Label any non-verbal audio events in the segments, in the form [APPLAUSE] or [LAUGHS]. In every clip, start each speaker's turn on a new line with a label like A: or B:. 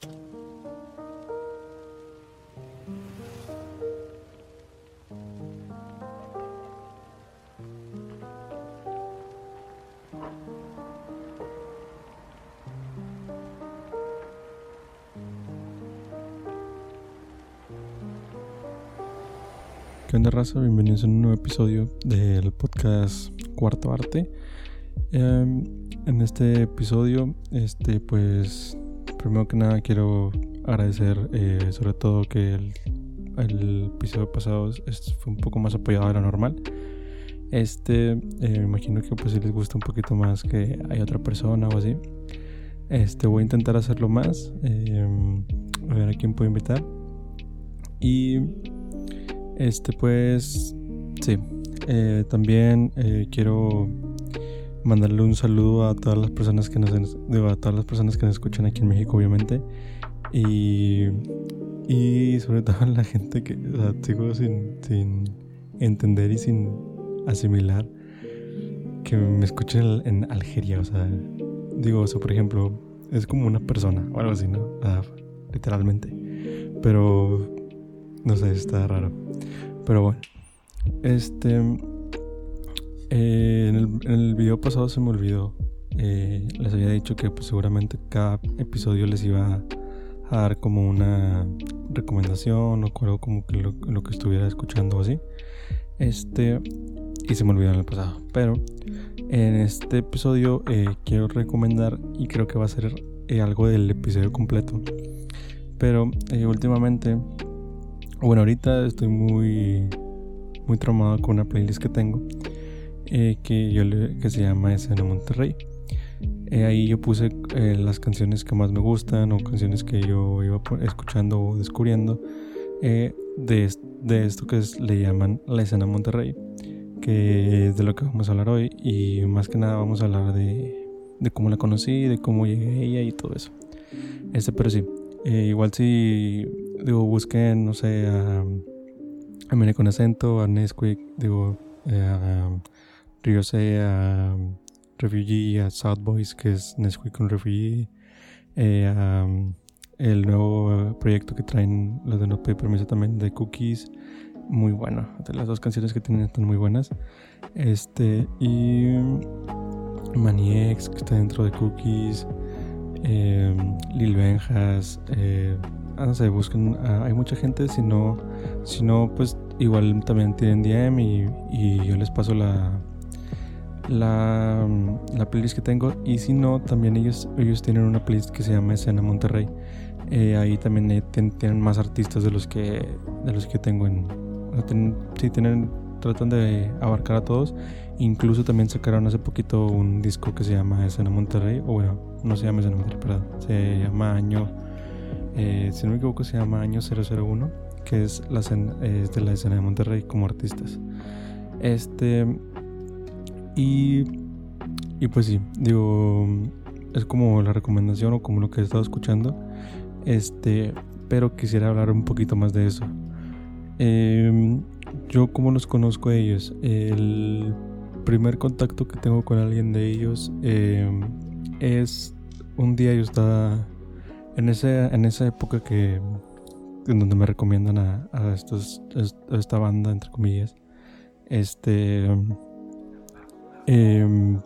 A: ¿Qué onda raza? Bienvenidos a un nuevo episodio del podcast Cuarto Arte. Em, en este episodio, este pues primero que nada quiero agradecer eh, sobre todo que el, episodio pasado fue un poco más apoyado de lo normal. Este, eh, me imagino que pues si les gusta un poquito más que hay otra persona o así. Este, voy a intentar hacerlo más. Em, a ver a quién puedo invitar. Y este, pues, sí. Eh, también quiero mandarle un saludo a todas las personas que nos a todas las personas que nos escuchan aquí en México, obviamente. Y, y sobre todo a la gente que sigo sin, sin entender y sin asimilar que me escuchen en, Algeria. O sea, digo, o por ejemplo, es como una persona o algo así, ¿no? literalmente. Pero no sé, está raro. Pero bueno. Este. Eh, en, el, video pasado se me olvidó. Eh, les había dicho que pues, seguramente cada episodio les iba a dar como una recomendación o algo como que lo, que estuviera escuchando o así. Este. Y se me olvidó en el pasado. Pero en este episodio eh, quiero recomendar y creo que va a ser algo del episodio completo. Pero últimamente bueno, ahorita estoy muy, muy traumado con una playlist que tengo eh, que, yo que se llama Escena Monterrey. Eh, ahí yo puse eh, las canciones que más me gustan o canciones que yo iba escuchando o descubriendo de, de, esto que le llaman la escena Monterrey, que es de lo que vamos a hablar hoy y más que nada vamos a hablar de, de cómo la conocí, de cómo llegué a ella y todo eso. Este, pero sí, igual si digo, busquen, no sé, a, a con acento, a Nesquik, digo, eh, a Ryose, a Refugee, a South Boys, que es Nesquik con Refugee, eh, a, el nuevo proyecto que traen los de No Pay Permiso también de Cookies, muy bueno, las dos canciones que tienen están muy buenas, este, y Maniex, que está dentro de Cookies, eh, Lil Benjas, eh, no sé, busquen, ah, hay mucha gente, si no, si no, pues igual también tienen DM y, y yo les paso la, la, la, playlist que tengo y si no, también ellos, ellos tienen una playlist que se llama Escena Monterrey. Eh, ahí también eh, tienen más artistas de los que de los que tengo en sí tienen tratan de abarcar a todos incluso también sacaron hace poquito un disco que se llama Escena Monterrey o bueno no se llama Escena Monterrey perdón se llama Año eh, si no me equivoco se llama Año 001, que es, la de la escena de Monterrey como artistas. Este, y, y pues sí, digo, es como la recomendación o como lo que he estado escuchando. Este, pero quisiera hablar un poquito más de eso. Em, yo como los conozco a ellos, el primer contacto que tengo con alguien de ellos em, es un día yo estaba en, ese, en esa época que en donde me recomiendan a, a, esta banda, entre comillas, este, em,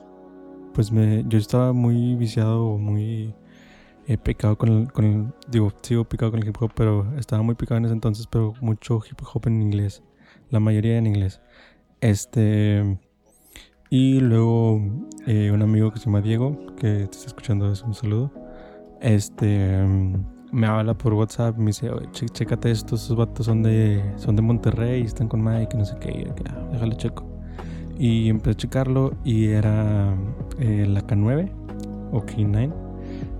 A: pues me, yo estaba muy viciado, muy eh, picado con el, con el, digo, sigo picado con el hip hop, pero estaba muy picado en ese entonces, pero mucho hip hop en inglés, la mayoría en inglés. Este, y luego eh, un amigo que se llama Diego, que te está escuchando, es un saludo este me habla por WhatsApp me dice, chécate estos, estos vatos son de, son de Monterrey, están con Mike, no sé qué, y ah, déjale checo. Y empecé a checarlo y era eh, la K9 o K9,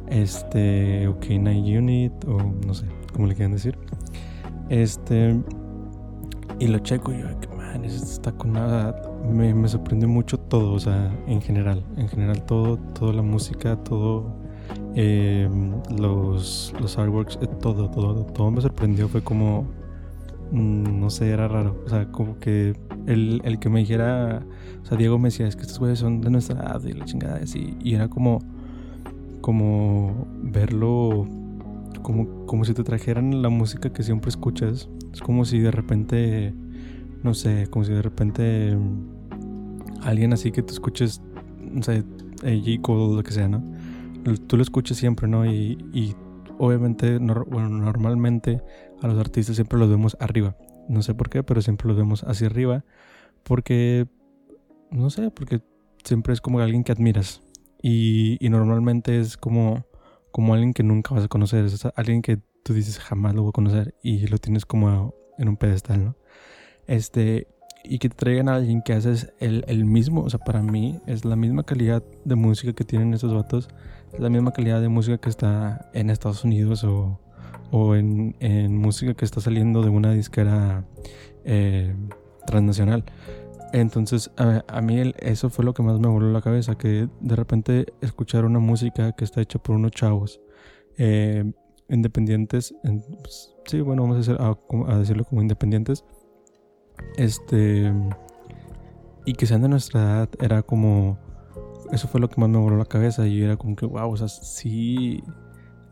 A: este, o K9 Unit, o no sé, cómo le quieren decir. Este, y lo checo y yo, que man, está con nada. Me, me sorprendió mucho todo, o sea, en general, en general todo, toda la música, todo Em, los, los artworks, eh, todo, todo, todo me sorprendió. Fue como, no sé, era raro. O sea, como que el, el, que me dijera, o sea, Diego me decía, es que estos güeyes son de nuestra edad y la chingada, así. Y era como, como verlo como, como si te trajeran la música que siempre escuchas. Es como si de repente, no sé, como si de repente alguien así que tú escuches, no sé, J. Cole o lo que sea, ¿no? Tú lo escuchas siempre, ¿no? Y obviamente, bueno, normalmente a los artistas siempre los vemos arriba. No sé por qué, pero siempre los vemos hacia arriba. Porque, no sé, porque siempre es como alguien que admiras. Y, y normalmente es como, como alguien que nunca vas a conocer. Es alguien que tú dices jamás lo voy a conocer. Y lo tienes como en un pedestal, ¿no? Este, y que te traigan a alguien que haces el, el, mismo, o sea, para mí es la misma calidad de música que tienen esos vatos, es la misma calidad de música que está en Estados Unidos o, o en, en, música que está saliendo de una disquera eh, transnacional. Entonces, a, mí eso fue lo que más me voló la cabeza, que de repente escuchar una música que está hecha por unos chavos eh, independientes, pues, sí, bueno, vamos a, a decirlo como independientes, este. Y que sean de nuestra edad era como. Eso fue lo que más me voló la cabeza. Y era como que, wow, o sea, sí.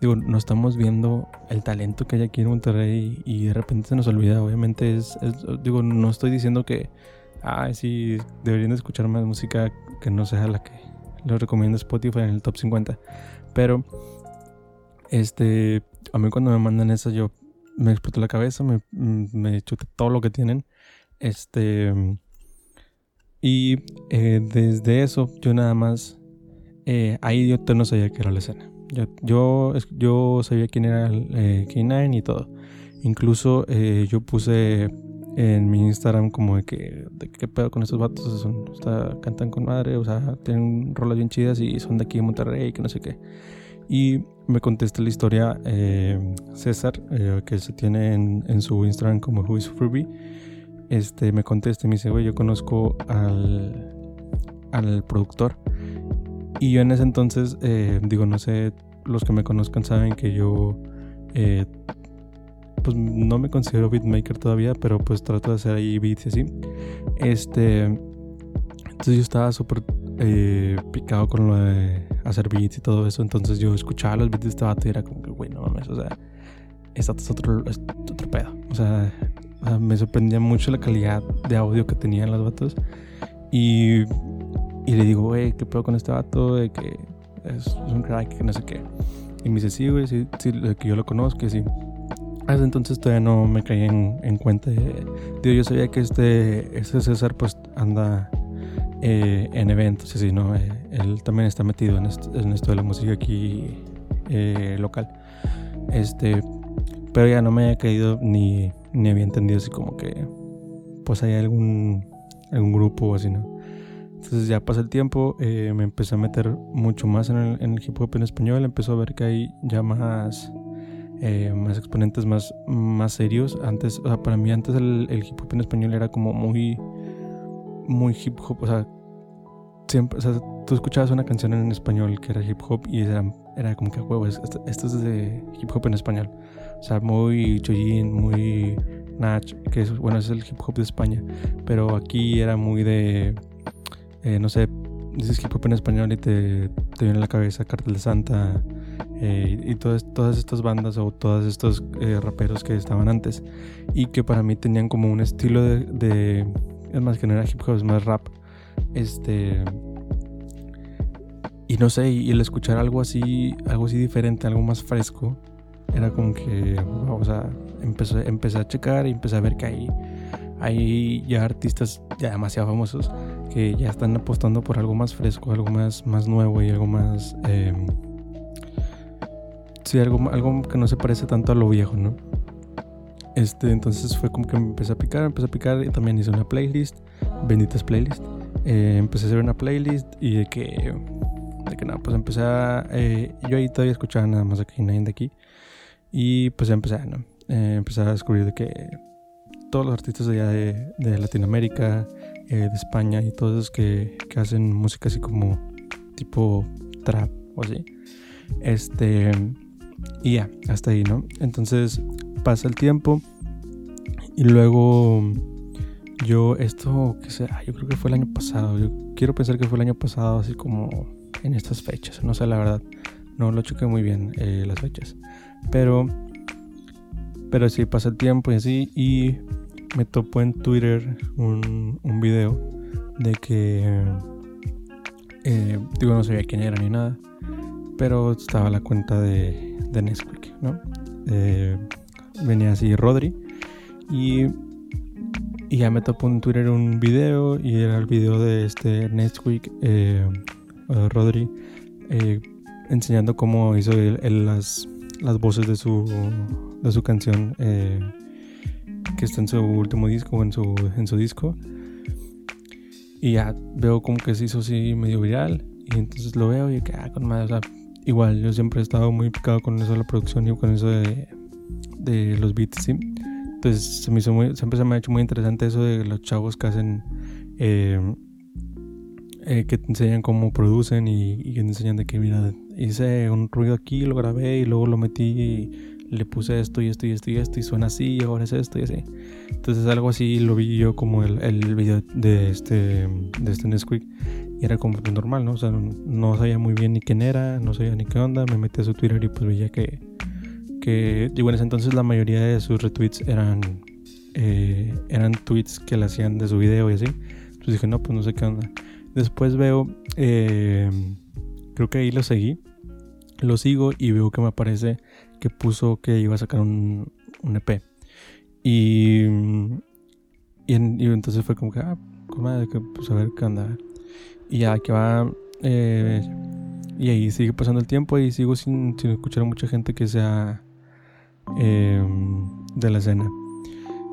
A: Digo, no estamos viendo el talento que hay aquí en Monterrey y de repente se nos olvida. Obviamente es, digo, no estoy diciendo que, ah, sí, deberían de escuchar más música que no sea la que les recomiendo Spotify en el top 50. Pero, este, a mí cuando me mandan eso yo me explotó la cabeza, me, me chuté todo lo que tienen. Este. Y eh, desde eso, yo nada más. Eh, ahí yo no sabía qué era la escena. Yo, yo, yo sabía quién era eh, K9 y todo. Incluso yo puse en mi Instagram como de que, de qué pedo con estos vatos, son, cantan con madre, o sea, tienen rolas bien chidas y son de aquí en Monterrey, que no sé qué. Y me contesta la historia César, que se tiene en, en, su Instagram como Who is Furby este, me contesta y me dice, güey, yo conozco al, al productor. Y yo en ese entonces, eh, digo, no sé, los que me conozcan saben que yo, eh, pues no me considero beatmaker todavía, pero pues trato de hacer ahí beats y así. Este, entonces yo estaba súper eh, picado con lo de hacer beats y todo eso. Entonces yo escuchaba los beats de este vato y era como que, güey, no mames, o sea, es otro, es otro pedo. O sea, Ah, me sorprendía mucho la calidad de audio que tenían los vatos. Y, y le digo, güey, ¿qué pedo con este vato? Que es, un crack, que no sé qué. Y me dice, sí, güey, sí, sí, que yo lo conozco, sí. Hasta entonces todavía no me caí en, en cuenta. De, digo, yo sabía que este, este César pues anda eh, en eventos, así, ¿no? Eh, él también está metido en esto, en esto de la música aquí eh, local. Este, pero ya no me había caído ni, ni había entendido así como que pues hay algún, algún grupo o así, ¿no? Entonces ya pasa el tiempo, eh, me empecé a meter mucho más en el, en el, hip hop en español, empezó a ver que hay ya más, eh, más exponentes más, más serios. Antes, o sea, para mí antes el, el, hip hop en español era como muy, muy hip hop, o sea, siempre, o sea, tú escuchabas una canción en español que era hip hop y era, era como que, huevo, esto, esto es de hip hop en español. O sea, muy Chojin, muy Nach, que es, bueno, es el hip hop de España. Pero aquí era muy de, eh, no sé, dices hip hop en español y te, te viene a la cabeza Cartel Santa eh, y todas, todas estas bandas o todos estos eh, raperos que estaban antes. Y que para mí tenían como un estilo de, de es más que no era hip hop, es más rap. Este y no sé, y el escuchar algo así, algo así diferente, algo más fresco, era como que, o sea, empecé, empecé a checar y empecé a ver que hay, hay ya artistas ya demasiado famosos que ya están apostando por algo más fresco, algo más, más nuevo y algo más... Eh, sí, algo, algo que no se parece tanto a lo viejo, ¿no? Este, entonces fue como que me empecé a picar, empecé a picar y también hice una playlist, benditas playlist. Eh, empecé a hacer una playlist y de que, de que nada, pues empecé a... Eh, yo ahí todavía escuchaba nada más aquí, nadie de aquí. Y pues empecé, ¿no? Eh, empecé a descubrir de que todos los artistas de allá de, de Latinoamérica, eh, de España y todos esos que, que, hacen música así como tipo trap o así. Este. Y ya, hasta ahí, ¿no? Entonces pasa el tiempo y luego yo, esto, ¿qué será? Yo creo que fue el año pasado. Yo quiero pensar que fue el año pasado, así como en estas fechas, no sé la verdad. No lo chequé muy bien eh, las fechas. Pero, pero sí pasa el tiempo y así. Y me topó en Twitter un, un video de que, eh, digo, no sabía quién era ni nada. Pero estaba la cuenta de, de Nesquik, ¿no? Eh, venía así Rodri. Y, y, ya me topó en Twitter un video. Y era el video de este Nesquik, eh, Rodri, enseñando cómo hizo las, las voces de su, de su canción que está en su último disco en su, en su disco. Y ya veo como que se hizo así medio viral. Y entonces lo veo y que, ah, con madre, o sea, igual yo siempre he estado muy picado con eso de la producción y con eso de, de los beats, ¿sí? Entonces se me hizo muy, siempre se me ha hecho muy interesante eso de los chavos que hacen, eh, eh, que te enseñan cómo producen y, y, que te enseñan de que, mira, hice un ruido aquí, lo grabé y luego lo metí y le puse esto y esto y esto y esto y suena así y ahora es esto y así. Entonces algo así lo vi yo como el, el video de este, de este Nesquik y era como normal, ¿no? O sea, no, sabía muy bien ni quién era, no sabía ni qué onda, me metí a su Twitter y pues veía que, que digo, en ese entonces la mayoría de sus retweets eran, eh, eran tweets que le hacían de su video y así. Entonces dije, no, pues no sé qué onda. Después veo, eh, creo que ahí lo seguí, lo sigo y veo que me aparece que puso que iba a sacar un, un EP. Y, y, entonces fue como que, ah, madre, que pues a ver qué anda. Y ya que va. Eh, y ahí sigue pasando el tiempo y sigo sin, sin escuchar a mucha gente que sea eh, de la escena.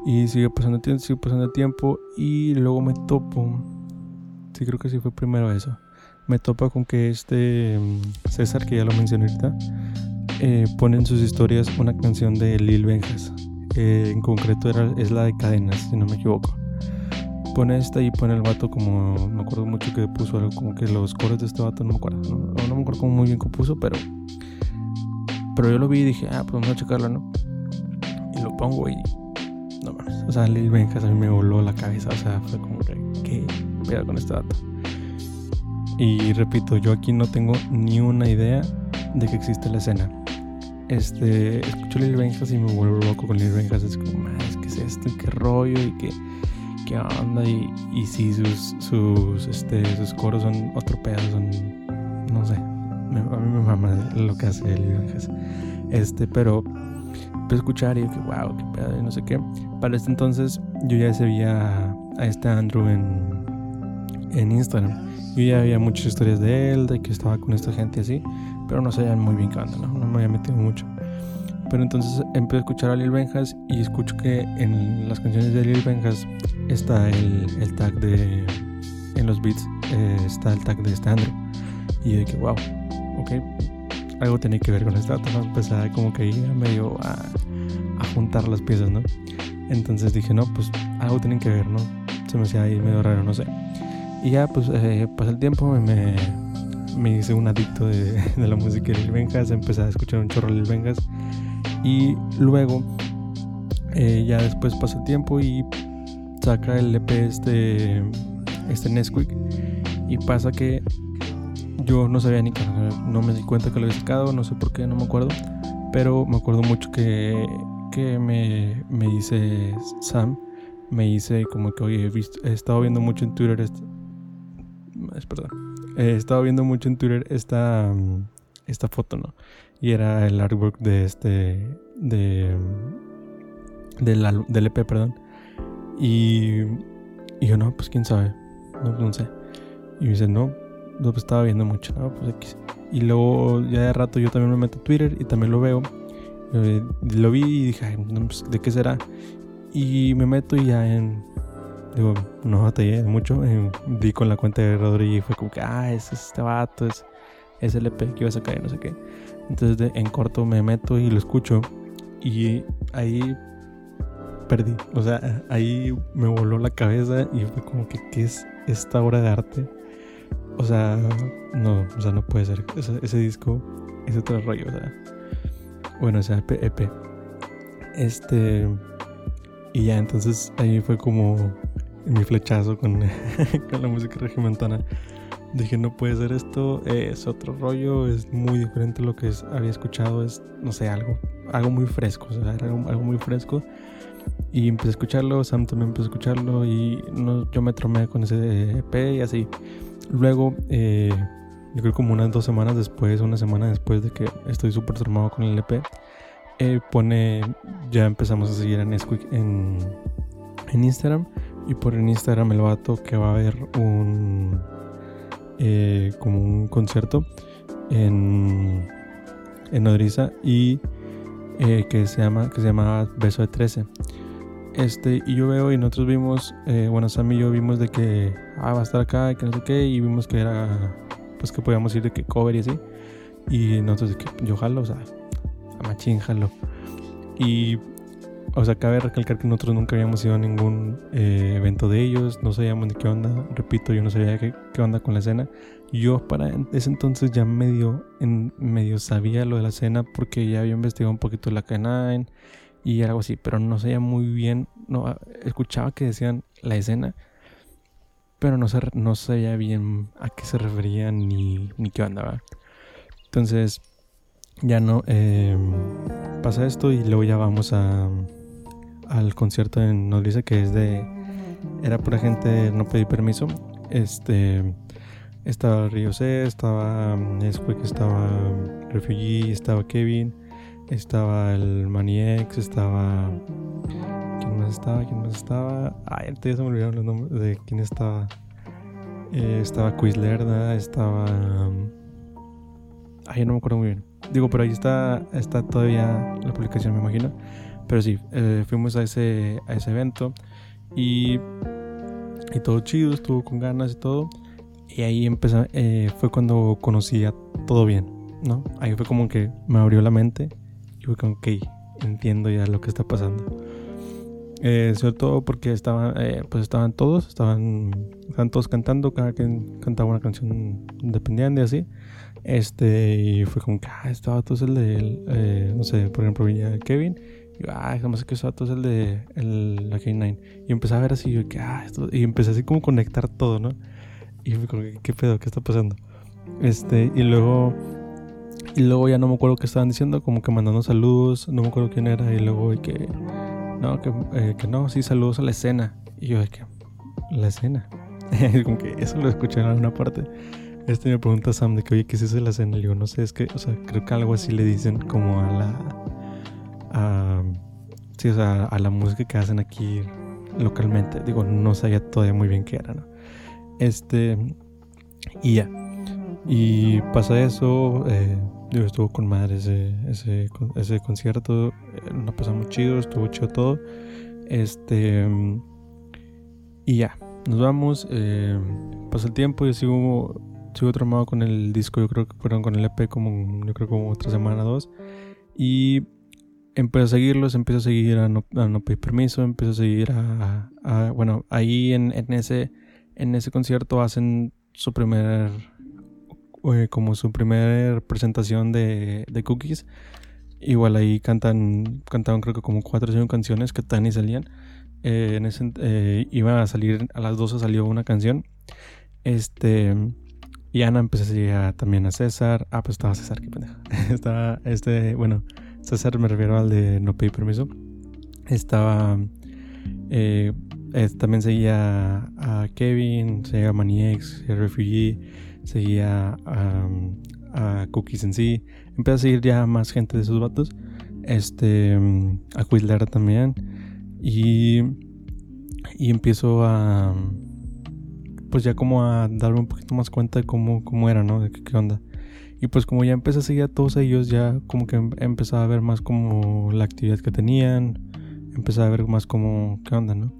A: Y sigue pasando tiempo, sigue pasando tiempo. Y luego me topo. Sí, creo que sí fue primero eso. Me topo con que este mm, César, que ya lo mencioné ahorita, eh, pone en sus historias una canción de Lil Benjas. en concreto era, es la de Cadenas, si no me equivoco. Pone esta y pone el vato como. Me acuerdo mucho que puso algo como que los coros de este vato, no me acuerdo. No, me acuerdo muy bien compuso, pero. Pero yo lo vi y dije, ah, pues vamos a checarlo, ¿no? Y lo pongo y. No mames. O sea, Lil Benjas a mí me voló la cabeza. O sea, fue como que. ¿Qué pedo con este vato? Y repito, yo aquí no tengo ni una idea de que existe la escena este, escucho Lil Benjas y me vuelvo loco con Lil Benjas. Es como, más, ¿qué es esto? ¿Qué rollo? ¿Y qué, qué onda? Y, y sí, sus, sus, este, sus coros son otro pedo, son, no sé. a mí me mama lo que hace Lil Benjas. Este, pero a escuchar y dije, wow, qué pedo, y no sé qué. Para este entonces yo ya sabía a, a este Andrew en, en Instagram. Yo ya había muchas historias de él, de que estaba con esta gente así pero no sabían muy bien qué onda, ¿no? No me había metido mucho. Pero entonces empecé a escuchar a Lil Benjas y escucho que en las canciones de Lil Benjas está el, el tag de. En los beats eh, está el tag de este Andrew. Y yo dije, wow, ok, algo tiene que ver con dato, ¿no? Empecé como que ir medio a, a juntar las piezas, ¿no? Entonces dije, no, pues algo tienen que ver, ¿no? Se me hacía ahí medio raro, no sé. Y ya, pues eh, el tiempo, me, me hice un adicto de, [LAUGHS] la música de Lil Benjas, empecé a escuchar un chorro de Lil Benjas y luego eh, ya después pasa el tiempo y saca el EP este, este Nesquik y pasa que yo no sabía ni que no me di cuenta que lo había sacado, no sé por qué, no me acuerdo, pero me acuerdo mucho que, que me, me dice Sam, me dice como que, oye, he, estado viendo mucho en Twitter, este, es perdón, he estado viendo mucho en Twitter esta, mm, esta foto, ¿no? Y era el artwork de este, de, del, del EP, perdón. Y, y, yo, no, pues quién sabe, no, no sé. Y me dice, no, no, pues estaba viendo mucho. Pues. Y luego, ya de rato, yo también me meto a Twitter y también lo veo. Eh, lo vi y dije, pues, ¿de qué será? Y me meto y ya en Digo, no batallé mucho. Eh, di con la cuenta de Rodri y fue como que, ah, es este vato, es, es el EP que iba a sacar y no sé qué. Entonces en corto me meto y lo escucho. Y ahí perdí. O sea, ahí me voló la cabeza y fue como que, ¿qué es esta obra de arte? O sea, no, o sea, no puede ser. Ese, disco es otro rollo, o sea. Bueno, o sea, EP. E este. Y ya, entonces ahí fue como mi flechazo con, [LAUGHS] con la música regimentana. dije, no puede ser esto, es otro rollo, es muy diferente a lo que había escuchado, es, no sé, algo, algo muy fresco, o sea, algo, algo muy fresco. Y empecé a escucharlo, Sam también empezó a escucharlo y no, yo me tromé con ese EP y así. Luego, eh, yo creo como unas dos semanas después, una semana después de que estoy súper tromado con el EP, eh, pone, ya empezamos a seguir en en, en Instagram. Y por en Instagram el vato que va a haber un, eh, como un concierto en, en Odriza y eh, que se llama que se llama Beso de 13 este y yo veo y nosotros vimos eh, bueno Sam y yo vimos de que ah va a estar acá y que no sé qué y vimos que era pues que podíamos ir de que cover y así. Y nosotros que yo jalo o sea a machín jalo y o sea, cabe recalcar que nosotros nunca habíamos ido a ningún eh, evento de ellos, no sabíamos ni qué onda, repito, yo no sabía qué, qué, onda con la escena. Yo para ese entonces ya medio, en, medio sabía lo de la escena porque ya había investigado un poquito la K9 y algo así, pero no sabía muy bien, no, escuchaba que decían la escena, pero no, no sabía bien a qué se referían ni, ni qué onda, Entonces, ya no, eh, pasa esto y luego ya vamos a al concierto en Nodriza que es de era pura gente no pedí permiso. Este estaba Río C estaba Nesquik estaba Refugee estaba Kevin estaba el Maniex estaba más estaba quién más estaba ay ya se me olvidaron los nombres de quién estaba eh, estaba Quizlerda estaba ay no me acuerdo muy bien digo pero ahí está está todavía la publicación me imagino pero sí, eh, fuimos a ese, a ese evento y, y todo chido, estuvo con ganas y todo. Y ahí empezó, eh, fue cuando conocí a todo bien, ¿no? Ahí fue como que me abrió la mente y fue como, ok, entiendo ya lo que está pasando. Eh, sobre todo porque estaban, eh, pues estaban todos, estaban, estaban todos cantando, cada quien cantaba una canción independiente así. Este, y fue como que, ah, estaba todo el de, no sé, por ejemplo, venía Kevin y yo, ah, jamás que eso es el de el, la K9. Y empecé a ver así, yo, que, ah, esto, y empecé así como conectar todo, ¿no? Y fue como, ¿qué pedo? ¿Qué está pasando? Este, y luego, y luego ya no me acuerdo qué estaban diciendo, como que mandando saludos, no me acuerdo quién era, y luego, y que, no, que, eh, que no, sí, saludos a la escena. Y yo, de que, la escena. [LAUGHS] como que eso lo escuché en alguna parte. Este me pregunta Sam de que, oye, ¿qué es eso de la escena? Y yo, no sé, es que, o sea, creo que algo así le dicen como a la a, sí, o sea, a la música que hacen aquí localmente. Digo, no sabía todavía muy bien qué era, ¿no? Este, y ya. Y pasa eso, eh, estuvo con madre ese, ese, ese concierto, eh, nos pasamos chido, estuvo chido todo. Este, y ya, nos vamos, eh, pasa el tiempo, yo sigo, sigo tramado con el disco, yo creo que fueron con el EP como, yo creo como otra semana, dos. Y empecé a seguirlos, empecé a seguir a no, pedir permiso, empecé a seguir a, bueno, ahí en, en, ese, en ese concierto hacen su primer, eh, como su primer presentación de, de, Cookies. Igual ahí cantan, cantaban creo que como cuatro o cinco canciones que tan y salían. Eh, en ese, eh, iba a salir, a las 12 salió una canción. Este, y Ana empecé a también a César. Ah, pues estaba César, qué pendejo. [LAUGHS] estaba, este, bueno, César me refiero al de no pedir permiso. Estaba. También seguía a Kevin, seguía a Maniex, a Refugee, seguía a, Cookies en sí. Empecé a seguir ya más gente de esos vatos. Este. A Quizler también. Y. Y empiezo a. Pues ya como a darme un poquito más cuenta de cómo, cómo era, ¿no? De qué onda. Y pues como ya empecé a seguir a todos ellos, ya como que em, empezaba a ver más como la actividad que tenían, empezaba a ver más como qué onda, ¿no?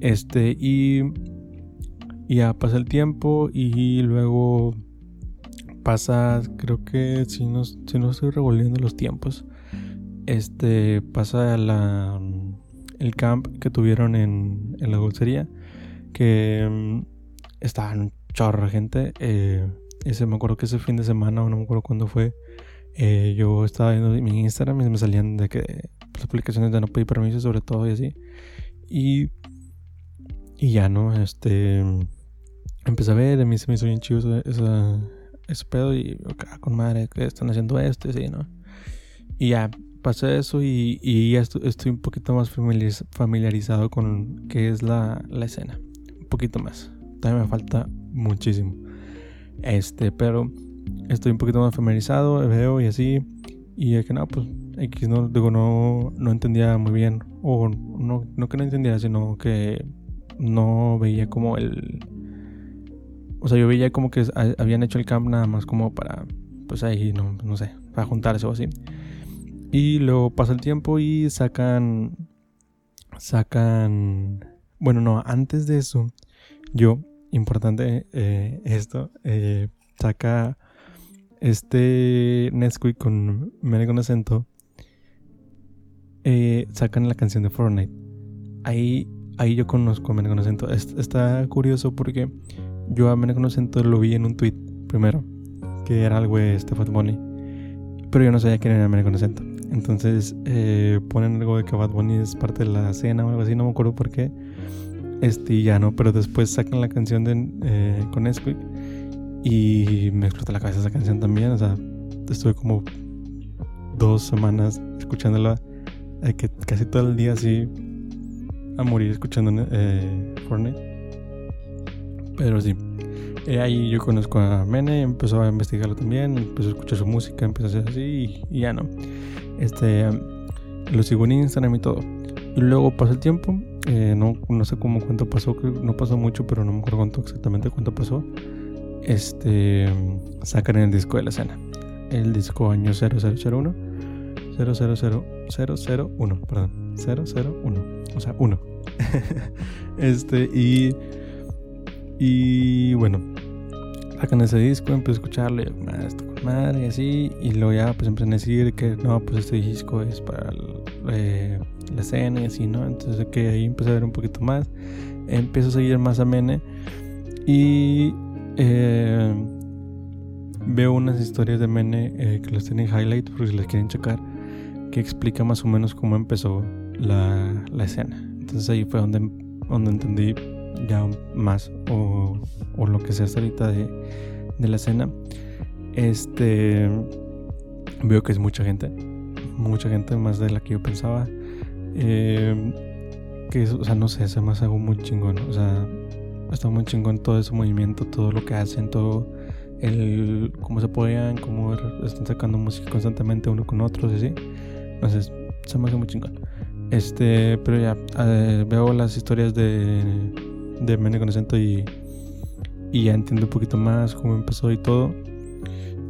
A: Este, y, ya pasa el tiempo y luego pasa, creo que si no, si no estoy revolviendo los tiempos, este, pasa la, el camp que tuvieron en, en la dulcería, que em, estaban chorro gente, eh, ese, me acuerdo que ese fin de semana, o no me acuerdo cuándo fue, eh, yo estaba viendo mi Instagram y me salían de que las aplicaciones de no pedir permiso, sobre todo y así. Y, y ya, ¿no? Este. Empecé a ver, a mí se me hizo bien chido esa, ese pedo y acá con madre que están haciendo esto y así, ¿no? Y ya pasé eso y, y ya estoy, un poquito más familiarizado con qué es la, la escena. Un poquito más. Todavía me falta muchísimo. Este, pero estoy un poquito más familiarizado, veo y así. Y es que no, pues X no, digo, no, no entendía muy bien. O no, no que no entendiera, sino que no veía como el. O sea, yo veía como que habían hecho el camp nada más como para, pues ahí, no, no sé, para juntarse o así. Y luego pasa el tiempo y sacan. Sacan. Bueno, no, antes de eso, yo, importante eh, esto, eh, saca este Nesquik con Mene acento. Eh, sacan la canción de Fortnite. Ahí, ahí yo conozco a Mene acento. está curioso porque yo a acento lo vi en un tweet primero, que era algo de este Bunny. Pero yo no sabía quién era acento. Entonces eh, ponen algo de que Bad Bunny es parte de la escena o algo así, no me acuerdo por qué. Este, ya no, pero después sacan la canción de, eh, con Nesquik y me explota la cabeza esa canción también. O sea, estuve como dos semanas escuchándola, que casi todo el día así a morir escuchando eh, Fortnite. Pero sí, eh, ahí yo conozco a Mene, empezó a investigarlo también, empezó a escuchar su música, empezó a hacer así y, ya no. Este, lo sigo en Instagram y todo. Y luego pasa el tiempo, eh, no, no sé cómo cuánto pasó, no pasó mucho, pero no me acuerdo cuánto exactamente cuánto pasó. Este, sacan el disco de la escena. El disco año 0001. 00001, perdón. 001. O sea, 1. [LAUGHS] este, y. Y bueno, sacan ese disco, empecé a escucharlo, y, esto con madre y así, y luego ya pues empiezan a decir que no, pues este disco es para eh, la escena y así, ¿no? Entonces que ahí empecé a ver un poquito más, empiezo a seguir más a Mene y eh, veo unas historias de Mene eh, que las tienen highlight por si las quieren checar, que explica más o menos cómo empezó la, la escena. Entonces ahí fue donde, donde entendí ya más o, o lo que sea hasta ahorita de, de, la escena. Este veo que es mucha gente, mucha gente más de la que yo pensaba. Eh, que o sea, no sé, se me hace algo muy chingón. O sea, está muy chingón todo ese movimiento, todo lo que hacen, todo el cómo se apoyan, cómo están sacando música constantemente uno con otros, así. Entonces, se me hace muy chingón. Este, pero ya, eh, veo las historias de de Mene con acento y, y ya entiendo un poquito más cómo empezó y todo.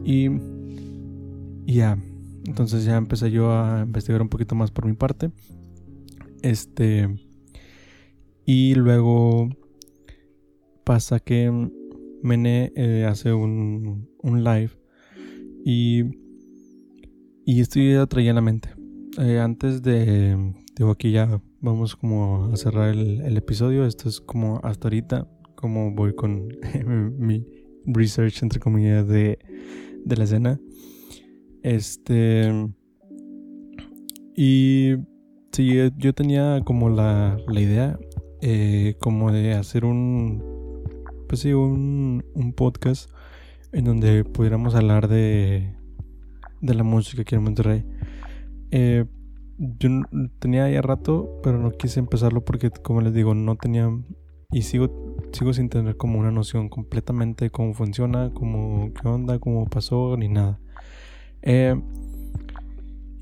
A: Y, ya, entonces ya empecé yo a investigar un poquito más por mi parte. Este, y luego pasa que Mene eh, hace un, un live y, y esto ya en la mente. Eh, antes de, digo aquí ya vamos como a cerrar el, episodio. Esto es como hasta ahorita, como voy con [LAUGHS] mi research, entre comillas, de, de la escena. Este. Y sí, yo tenía como la, la idea, eh, como de hacer un. Pues sí, un, un podcast en donde pudiéramos hablar de, de la música aquí en Monterrey. Eh, yo tenía ya rato, pero no quise empezarlo porque, como les digo, no tenía y sigo, sigo sin tener como una noción completamente de cómo funciona, cómo, qué onda, cómo pasó, ni nada. Eh,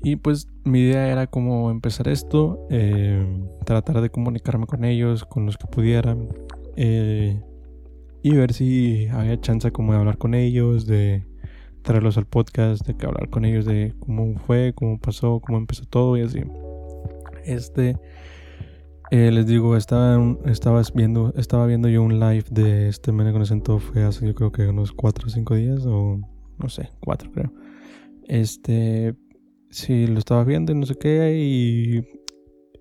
A: y pues mi idea era como empezar esto, eh, tratar de comunicarme con ellos, con los que pudieran, eh, y ver si había chance como de hablar con ellos, de traerlos al podcast, de que hablar con ellos de cómo fue, cómo pasó, cómo empezó todo y así. Este, eh, les digo, estaba, estaba, viendo, estaba viendo yo un live de este Mene con acento, fue hace yo creo que unos 4 o 5 días, o no sé, 4 creo. Este, sí, lo estaba viendo y no sé qué, y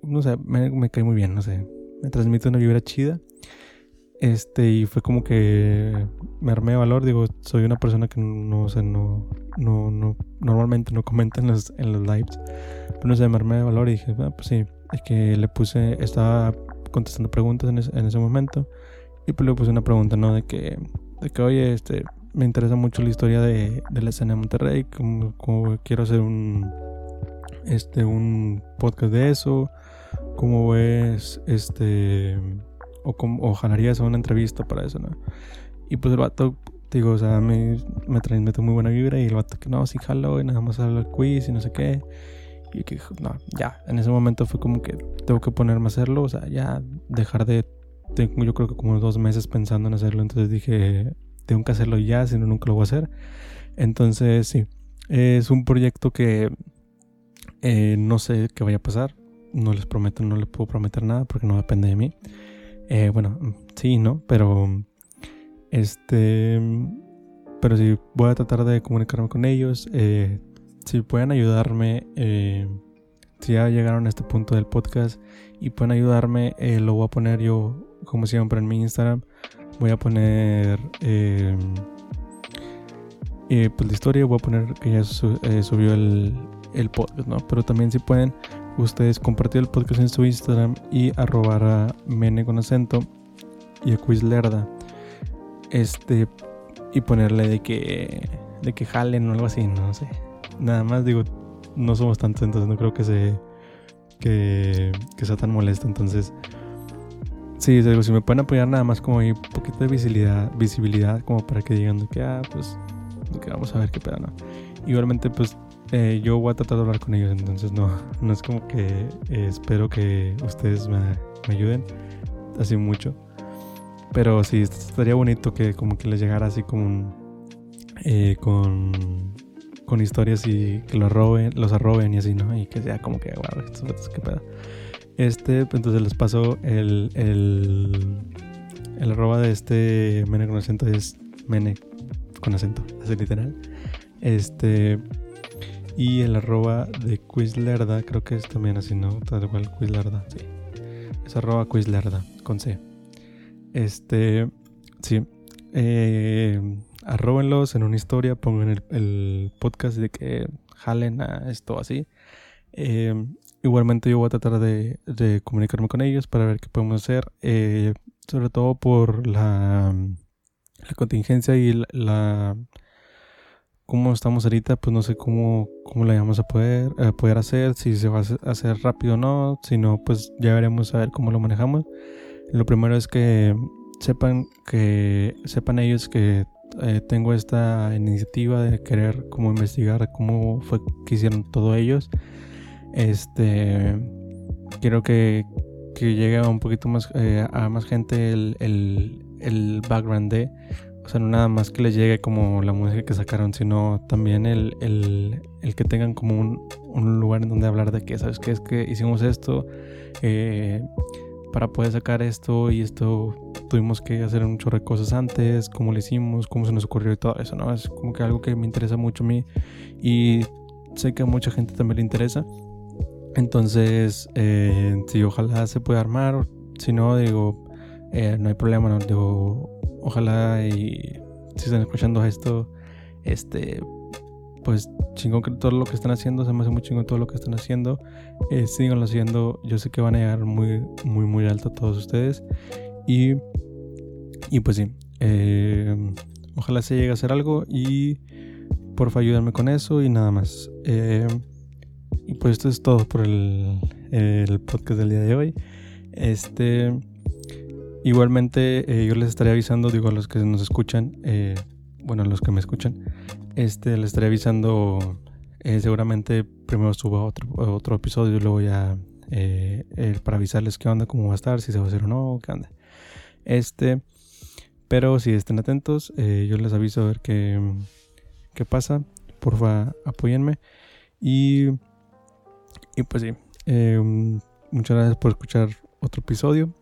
A: no sé, me, me cae muy bien, no sé, me transmite una vibra chida. Este, y fue como que me armé de valor. Digo, soy una persona que no, sé, no, no, no, normalmente no comenta en los, en los lives. Pero no sé, me armé de valor y dije, ah, pues sí, es que le puse, estaba contestando preguntas en, ese momento. y pues le puse una pregunta, ¿no? De que, de que oye, este, me interesa mucho la historia de, de la escena de Monterrey, como, como, quiero hacer un, este, un podcast de eso, cómo ves, este, o, o jalarías a una entrevista para eso, ¿no? Y pues el vato, digo, o sea, me, me transmite muy buena vibra y el vato que no, sí jalo y nada más habla el quiz y no sé qué. Y que no, ya, en ese momento fue como que tengo que ponerme a hacerlo, o sea, ya dejar de, tengo yo creo que como dos meses pensando en hacerlo, entonces dije, tengo que hacerlo ya, si no, nunca lo voy a hacer. Entonces, sí, es un proyecto que eh, no sé qué vaya a pasar, no les prometo, no les puedo prometer nada porque no depende de mí. Eh, bueno, sí, ¿no? Pero, este, pero sí, voy a tratar de comunicarme con ellos. Eh, si pueden ayudarme, eh, si ya llegaron a este punto del podcast y pueden ayudarme, eh, lo voy a poner yo, como siempre, en mi Instagram. Voy a poner eh, pues la historia, voy a poner que ya subió el, el, podcast, ¿no? Pero también si pueden ustedes compartir el podcast en su Instagram y arrobar a Mene con acento y a Quizlerda. Este, y ponerle de que, de que jalen o algo así, no sé nada más digo, no somos tantos, entonces no creo que se que, que sea tan molesto. Entonces, sí, digo, si me pueden apoyar nada más como hay un poquito de visibilidad, visibilidad como para que digan que, ah, pues, que vamos a ver qué pedo. Igualmente, pues, eh, yo voy a tratar de hablar con ellos, entonces no, no es como que eh, espero que ustedes me, me, ayuden así mucho. Pero sí, estaría bonito que como que les llegara así como un, eh, con con historias y que los roben, los arroben y así, ¿no? Y que sea como que, wow, estos qué pedo. Este, entonces les paso el, el, el arroba de este Mene con acento es Mene con acento, así literal. Este, y el arroba de Quizlerda, creo que es también así, ¿no? Tal igual Quizlerda, sí. Es arroba Quizlerda, con C. Este, sí. Eh, arróbenlos en una historia, pongan el, el podcast de que jalen a esto así. Eh, igualmente yo voy a tratar de, de, comunicarme con ellos para ver qué podemos hacer, eh, sobre todo por la, la contingencia y la, la, cómo estamos ahorita, pues no sé cómo, cómo la vamos a poder, poder hacer, si se va a hacer rápido o no, si no, pues ya veremos a ver cómo lo manejamos. Lo primero es que sepan que sepan ellos que eh, tengo esta iniciativa de querer como investigar cómo fue que hicieron todo ellos. Este quiero que, que llegue un poquito más eh, a más gente el, el, background de o sea no nada más que les llegue como la música que sacaron sino también el, el, el que tengan como un, un, lugar en donde hablar de que sabes que es que hicimos esto eh, para poder sacar esto y esto tuvimos que hacer un chorro de cosas antes, cómo lo hicimos, cómo se nos ocurrió y todo eso, ¿no? Es como que algo que me interesa mucho a mí y sé que a mucha gente también le interesa. Entonces, eh, si ojalá se pueda armar, si no, digo, eh, no hay problema, ¿no? Digo, ojalá y si están escuchando esto, este, pues chingón que todo lo que están haciendo, se me hace muy chingón todo lo que están haciendo. Eh, síganlo haciendo, yo sé que van a llegar muy, muy, muy alto todos ustedes. Y, y pues sí, eh, ojalá se llegue a hacer algo y porfa ayúdenme con eso y nada más. Eh, y pues esto es todo por el, el, podcast del día de hoy. Este, igualmente yo les estaré avisando, digo a los que nos escuchan, bueno, a los que me escuchan, este, les estaré avisando. Eh, seguramente primero subo otro, episodio y luego ya eh, para avisarles qué onda, cómo va a estar, si se va a hacer o no, qué onda. Este, pero si estén atentos, eh, yo les aviso a ver qué, qué pasa. Porfa, apóyenme. Y, y pues sí, muchas gracias por escuchar otro episodio.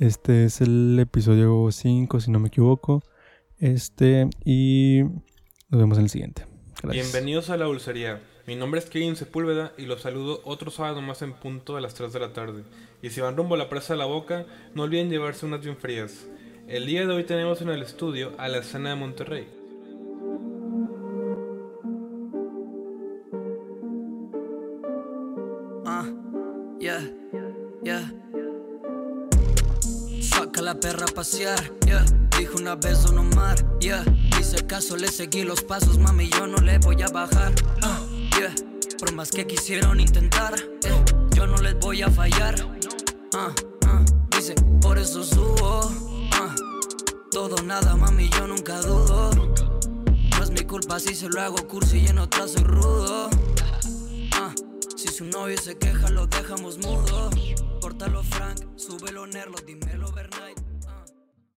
A: Este es el episodio 5, si no me equivoco. Este, y nos vemos en el siguiente.
B: Bienvenidos a la dulcería. Mi nombre es Kevin Sepúlveda y los saludo otro sábado más en punto de las 3 de la tarde. Y si van rumbo a la presa de la boca, no olviden llevarse unas bien frías. El día de hoy tenemos en el estudio a la escena de Monterrey.
C: Perra pasear, yeah. Dijo una vez Don Omar, yeah. Hice caso, le seguí los pasos, mami, yo no le voy a bajar, ah, yeah. Por que quisieron intentar, eh, yo no les voy a fallar, ah, ah. Dice, por eso subo. Todo nada, mami, yo nunca dudo. No es mi culpa si se lo hago cursi y en otra soy rudo. Si su novio se queja, lo dejamos mudo. Córtalo, Frank, súbelo, Nerlo, dímelo, Bernay.